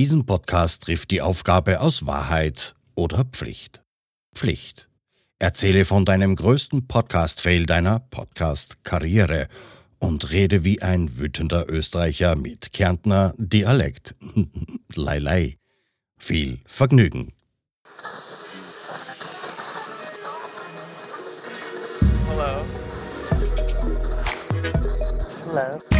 Diesen Podcast trifft die Aufgabe aus Wahrheit oder Pflicht. Pflicht. Erzähle von deinem größten Podcast-Fail deiner Podcast-Karriere und rede wie ein wütender Österreicher mit Kärntner Dialekt. lei lei. Viel Vergnügen. Hello. Hello.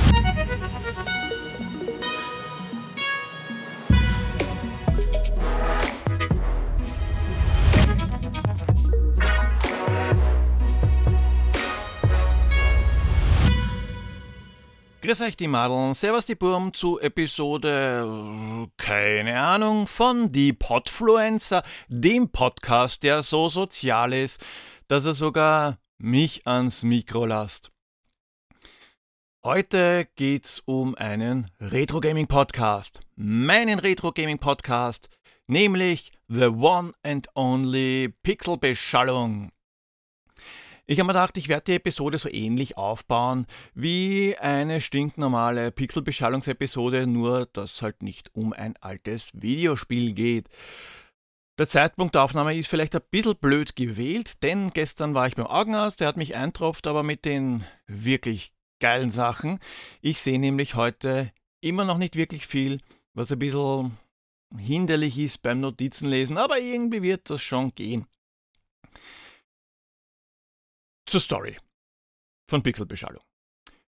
Grüß euch die Madeln, servus die Burm zu Episode, keine Ahnung, von Die Podfluencer, dem Podcast, der so sozial ist, dass er sogar mich ans Mikro lasst. Heute geht's um einen Retro Gaming Podcast, meinen Retro Gaming Podcast, nämlich The One and Only Pixel Beschallung. Ich habe mir gedacht, ich werde die Episode so ähnlich aufbauen wie eine stinknormale Pixelbeschallungsepisode, nur dass halt nicht um ein altes Videospiel geht. Der Zeitpunkt der Aufnahme ist vielleicht ein bisschen blöd gewählt, denn gestern war ich beim Augenarzt, der hat mich eintropft, aber mit den wirklich geilen Sachen. Ich sehe nämlich heute immer noch nicht wirklich viel, was ein bisschen hinderlich ist beim Notizenlesen, aber irgendwie wird das schon gehen. Zur Story von Pixelbeschallung.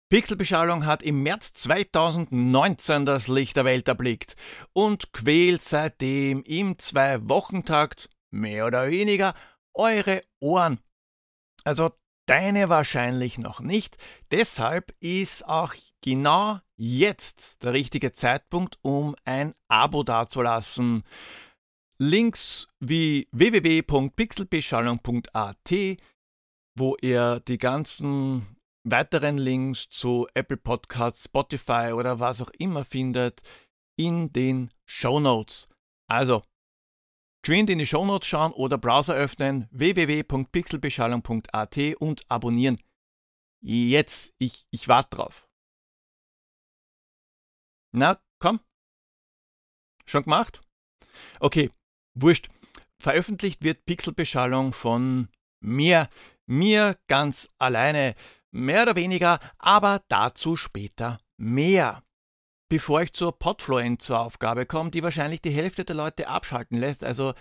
Pixelbeschallung hat im März 2019 das Licht der Welt erblickt und quält seitdem im Zwei-Wochentakt, mehr oder weniger, eure Ohren. Also deine wahrscheinlich noch nicht. Deshalb ist auch genau jetzt der richtige Zeitpunkt, um ein Abo dazulassen. Links wie www.pixelbeschallung.at wo ihr die ganzen weiteren Links zu Apple Podcasts, Spotify oder was auch immer findet in den Show Notes. Also, geschwind in die Show Notes schauen oder Browser öffnen www.pixelbeschallung.at und abonnieren. Jetzt, ich, ich warte drauf. Na, komm. Schon gemacht? Okay, wurscht. Veröffentlicht wird Pixelbeschallung von mir, mir ganz alleine, mehr oder weniger, aber dazu später mehr. Bevor ich zur Podfluencer-Aufgabe komme, die wahrscheinlich die Hälfte der Leute abschalten lässt, also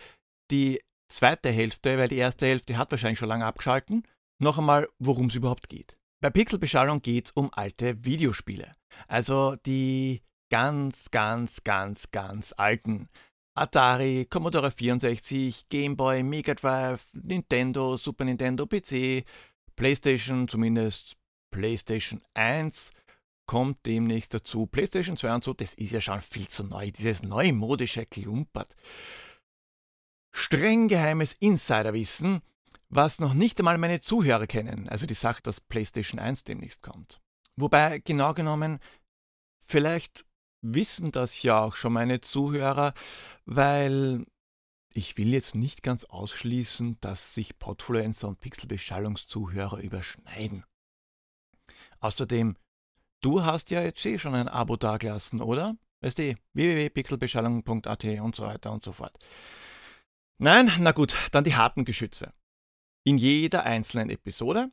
die zweite Hälfte, weil die erste Hälfte hat wahrscheinlich schon lange abgeschalten, noch einmal, worum es überhaupt geht. Bei Pixelbeschallung geht es um alte Videospiele. Also die ganz, ganz, ganz, ganz alten. Atari, Commodore 64, Game Boy, Mega Drive, Nintendo, Super Nintendo, PC, PlayStation, zumindest PlayStation 1 kommt demnächst dazu. PlayStation 2 und so, das ist ja schon viel zu neu, dieses neumodische Klumpert. Streng geheimes Insiderwissen, was noch nicht einmal meine Zuhörer kennen, also die Sache, dass PlayStation 1 demnächst kommt. Wobei, genau genommen, vielleicht wissen das ja auch schon meine Zuhörer, weil ich will jetzt nicht ganz ausschließen, dass sich Podfluencer und Pixelbeschallungszuhörer überschneiden. Außerdem, du hast ja jetzt eh schon ein Abo dagelassen, oder? Weißt du, www.pixelbeschallung.at und so weiter und so fort. Nein, na gut, dann die harten Geschütze. In jeder einzelnen Episode,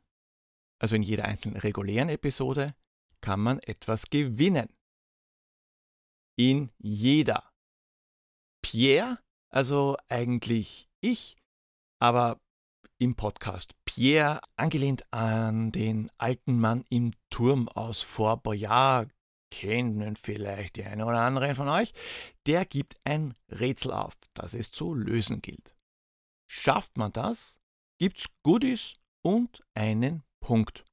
also in jeder einzelnen regulären Episode, kann man etwas gewinnen in jeder. Pierre, also eigentlich ich, aber im Podcast Pierre, angelehnt an den alten Mann im Turm aus Fort kennen vielleicht die eine oder andere von euch, der gibt ein Rätsel auf, das es zu lösen gilt. Schafft man das, gibt's Goodies und einen Punkt.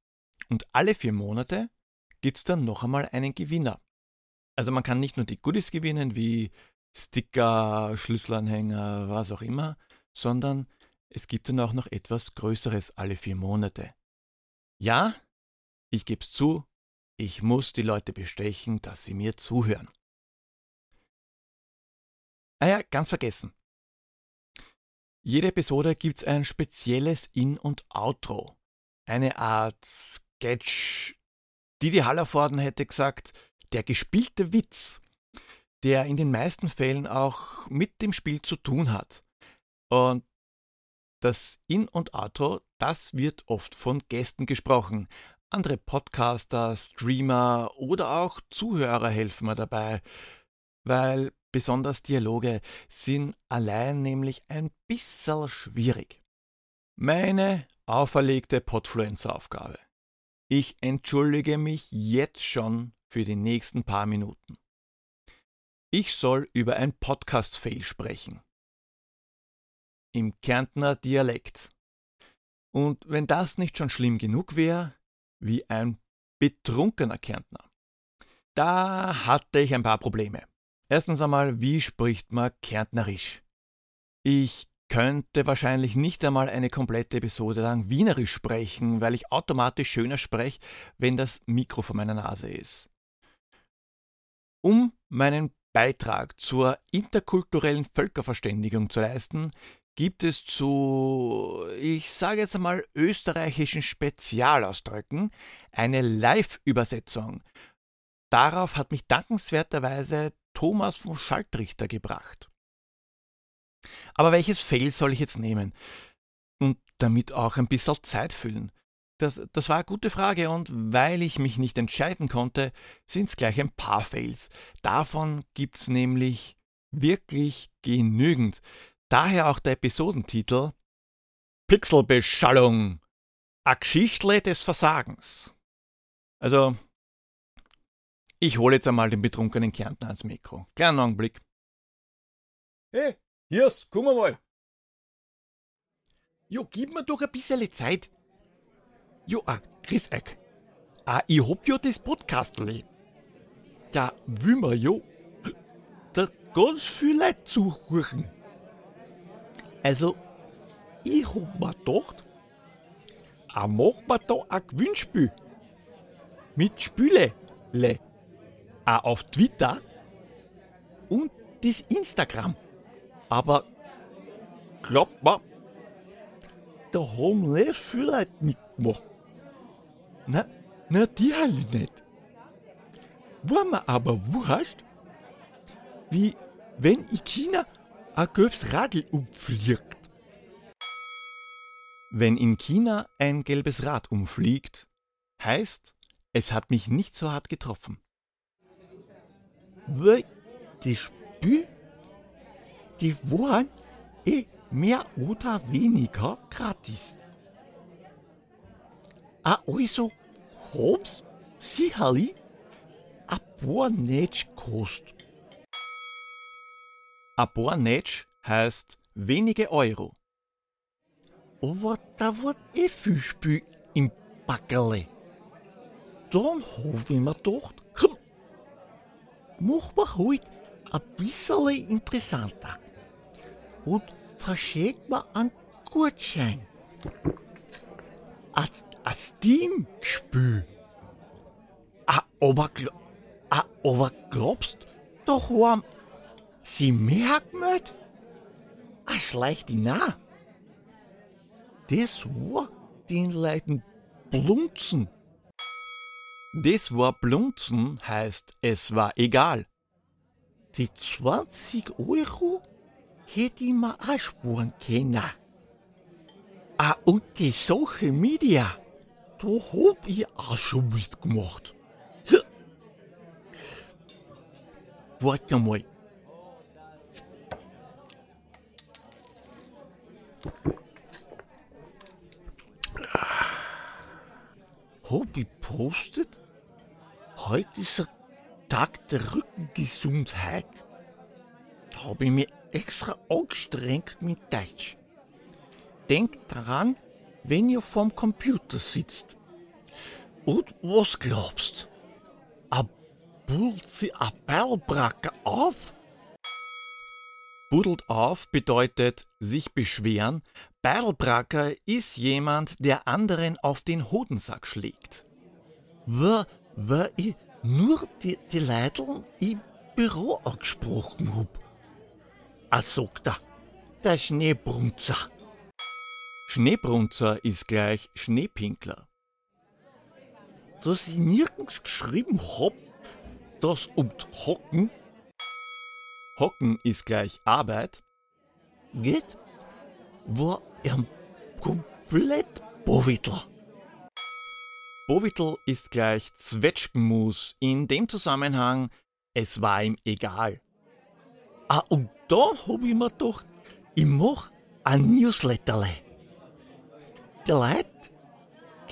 Und alle vier Monate gibt's dann noch einmal einen Gewinner. Also man kann nicht nur die Goodies gewinnen, wie Sticker, Schlüsselanhänger, was auch immer, sondern es gibt dann auch noch etwas Größeres alle vier Monate. Ja, ich gebe es zu, ich muss die Leute bestechen, dass sie mir zuhören. Ah ja, ganz vergessen. Jede Episode gibt es ein spezielles In- und Outro. Eine Art Sketch. Didi Hallervorden hätte gesagt, der gespielte Witz, der in den meisten Fällen auch mit dem Spiel zu tun hat. Und das In- und Outro, das wird oft von Gästen gesprochen. Andere Podcaster, Streamer oder auch Zuhörer helfen mir dabei, weil besonders Dialoge sind allein nämlich ein bisschen schwierig. Meine auferlegte Podfluencer-Aufgabe. Ich entschuldige mich jetzt schon für die nächsten paar Minuten. Ich soll über ein Podcast-Fail sprechen im Kärntner Dialekt. Und wenn das nicht schon schlimm genug wäre, wie ein betrunkener Kärntner. Da hatte ich ein paar Probleme. Erstens einmal, wie spricht man Kärntnerisch? Ich könnte wahrscheinlich nicht einmal eine komplette Episode lang Wienerisch sprechen, weil ich automatisch schöner spreche, wenn das Mikro vor meiner Nase ist. Um meinen Beitrag zur interkulturellen Völkerverständigung zu leisten, gibt es zu, ich sage jetzt einmal, österreichischen Spezialausdrücken eine Live-Übersetzung. Darauf hat mich dankenswerterweise Thomas von Schaltrichter gebracht. Aber welches Fail soll ich jetzt nehmen? Und damit auch ein bisschen Zeit füllen. Das, das war eine gute Frage und weil ich mich nicht entscheiden konnte, sind es gleich ein paar Fails. Davon gibt es nämlich wirklich genügend. Daher auch der Episodentitel Pixelbeschallung. A Geschichtle des Versagens. Also, ich hole jetzt einmal den betrunkenen Kärntner ans Mikro. Kleinen Augenblick. Hey, Hirs, komm mal. Jo, gib mir doch ein bisschen Zeit. Jo, ah, grüß euch. Ah, ich hab ja das Podcastli. Ja, will mir jo da ganz viel Leute zuhören. Also, ich hab mir gedacht, auch machen wir da ein Gewinnspiel. Mit Spüle. Auch auf Twitter und das Instagram. Aber glaubt mir, da haben nicht viele Leute mitgemacht. Na, na, die halt nicht. War mir aber wurscht, wie wenn in China ein gelbes Radl umfliegt. Wenn in China ein gelbes Rad umfliegt, heißt, es hat mich nicht so hart getroffen. Weil die Spiel, die waren eh mehr oder weniger gratis. Ah, also hab's sicherlich ein paar Netsch gekostet. Ein paar Netsch heißt wenige Euro. Aber da wird eh viel Spiel im Backerle. Dann hab ich mir gedacht, hm, mach wir halt ein bisschen interessanter. Und verschenkt mir einen Gutschein. Ein, ein Steam-Spiel. Ah, aber, ah, aber glaubst da haben sie mehr gemeldet? Ah, schleicht ihn nach. Das war den Leuten Blunzen. Das war Blunzen heißt, es war egal. Die 20 Euro hätte ich mir auch sparen können. Ah, und die Social Media, da hab ich auch schon mitgemacht. Warte mal. Ich postet? Heute ist ein Tag der Rückengesundheit. Da habe ich mich extra angestrengt mit Deutsch. Denkt dran, wenn ihr vorm Computer sitzt. Und was glaubst? A buddelt sie a Bellbracker auf? Buddelt auf bedeutet sich beschweren. Beilbracker ist jemand, der anderen auf den Hodensack schlägt. War, war ich nur die, die Leute im Büro angesprochen hab. Ah, sagt er, der Schneebrunzer. Schneebrunzer ist gleich Schneepinkler. Dass ich nirgends geschrieben hab, dass um Hocken Hocken ist gleich Arbeit. geht, war er komplett Bovittel. Bovitl ist gleich Zwetschgenmus. In dem Zusammenhang, es war ihm egal. Ah, und dann hab ich mir gedacht, ich mach ein Newsletterle. Die Leute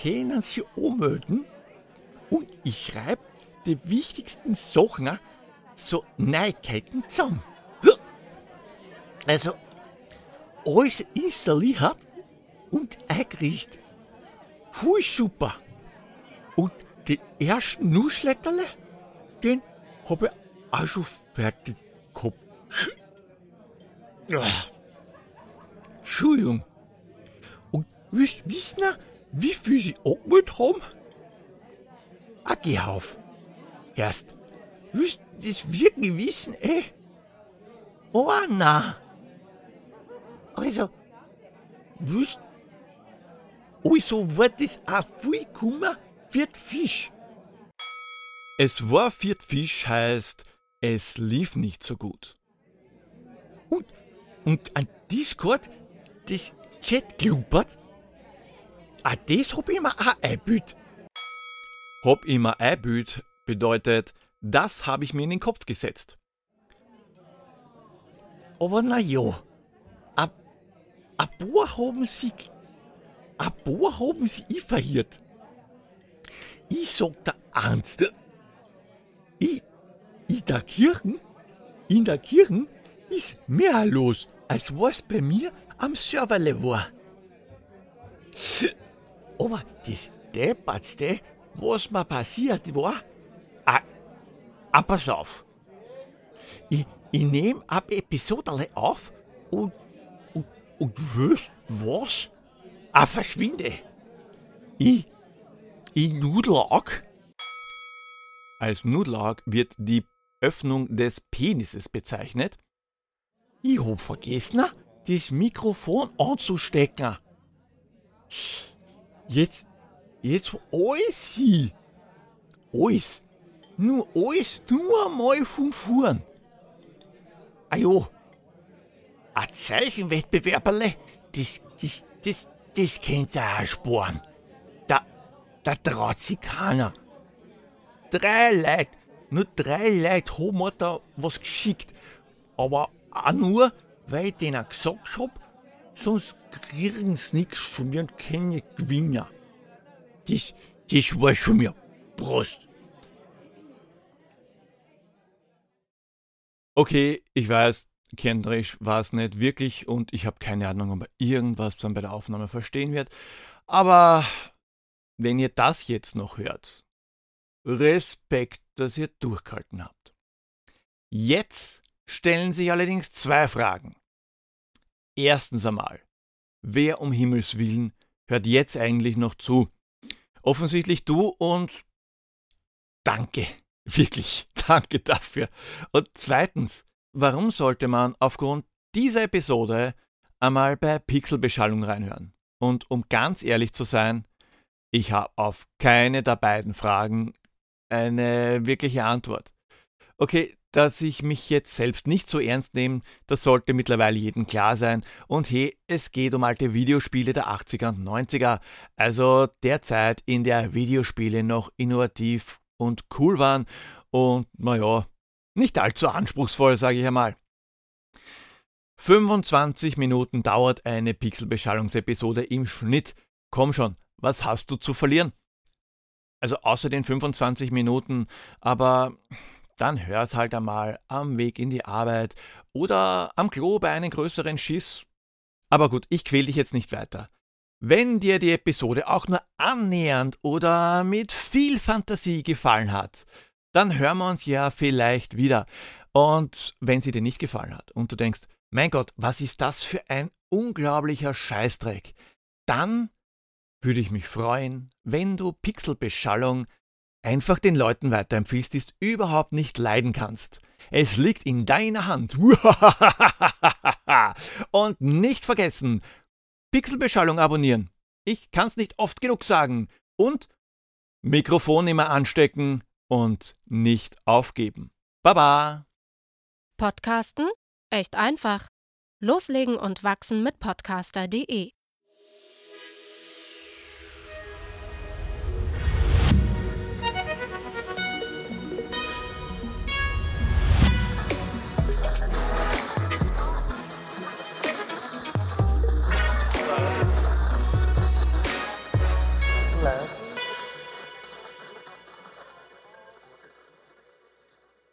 können sich anmelden und ich schreibe die wichtigsten Sachen, so Neuigkeiten zusammen. Also, alles installiert und eingerichtet. Voll super. Und den ersten Newsletterle, den hab ich auch schon fertig gehabt. Entschuldigung. Wisst ihr, wie viel sie angemeldet haben? Ein Gehauf. Erst, wisst ihr das wirklich wissen, eh? Oh, na. Also, wisst also war das auch viel für die Fisch. Es war viert Fisch heißt, es lief nicht so gut. Und, und an Discord, das Chat klumpert, ah, das hab ich mir auch eingebildet. Hab immer einbüht bedeutet, das habe ich mir in den Kopf gesetzt. Aber na ja, ein ein paar haben sie, ein paar haben sie ich verhört. Ich sag der eins, ich, in der Kirche, in der Kirche ist mehr los, als was bei mir am Serverle war. Aber das Deppertste, was mir passiert war, ah, ah pass auf. Ich, ich nehme ab Episode auf und, und, und wisst was? Ah, verschwinde. Ich, ich Nudelag. Als Nudlag wird die Öffnung des Penises bezeichnet. Ich hab vergessen, das Mikrofon anzustecken. Jetzt, jetzt alles hin. Alles. Nur alles, nur einmal von vorn. Ah jo. Ein Zeichenwettbewerberle, das, das, das, das könnt ihr auch sparen. Da, da traut sich keiner. Drei Leute, nur drei Leute haben mir da was geschickt. Aber auch nur, weil ich denen gesagt hab, sonst kriegen sie nichts von mir und keine Gewinner. Das, das war schon mir. Prost. Okay, ich weiß, Kendrisch war es nicht wirklich und ich habe keine Ahnung, ob er irgendwas dann bei der Aufnahme verstehen wird. Aber wenn ihr das jetzt noch hört, Respekt, dass ihr durchgehalten habt. Jetzt stellen sich allerdings zwei Fragen. Erstens einmal, wer um Himmels willen hört jetzt eigentlich noch zu? Offensichtlich du und danke, wirklich, danke dafür. Und zweitens, warum sollte man aufgrund dieser Episode einmal bei Pixelbeschallung reinhören? Und um ganz ehrlich zu sein, ich habe auf keine der beiden Fragen eine wirkliche Antwort. Okay, dass ich mich jetzt selbst nicht so ernst nehme, das sollte mittlerweile jedem klar sein. Und hey, es geht um alte Videospiele der 80er und 90er, also der Zeit, in der Videospiele noch innovativ und cool waren und, naja, nicht allzu anspruchsvoll, sage ich einmal. 25 Minuten dauert eine Pixelbeschallungsepisode im Schnitt. Komm schon, was hast du zu verlieren? Also außer den 25 Minuten, aber dann hör's halt einmal am Weg in die Arbeit oder am Klo bei einem größeren Schiss. Aber gut, ich quäl dich jetzt nicht weiter. Wenn dir die Episode auch nur annähernd oder mit viel Fantasie gefallen hat, dann hören wir uns ja vielleicht wieder. Und wenn sie dir nicht gefallen hat und du denkst, mein Gott, was ist das für ein unglaublicher Scheißdreck, dann würde ich mich freuen, wenn du Pixelbeschallung einfach den Leuten weiterempfiehlst, die es überhaupt nicht leiden kannst. Es liegt in deiner Hand. Und nicht vergessen, Pixelbeschallung abonnieren. Ich kann's nicht oft genug sagen. Und Mikrofon immer anstecken und nicht aufgeben. Baba! Podcasten? Echt einfach. Loslegen und wachsen mit podcaster.de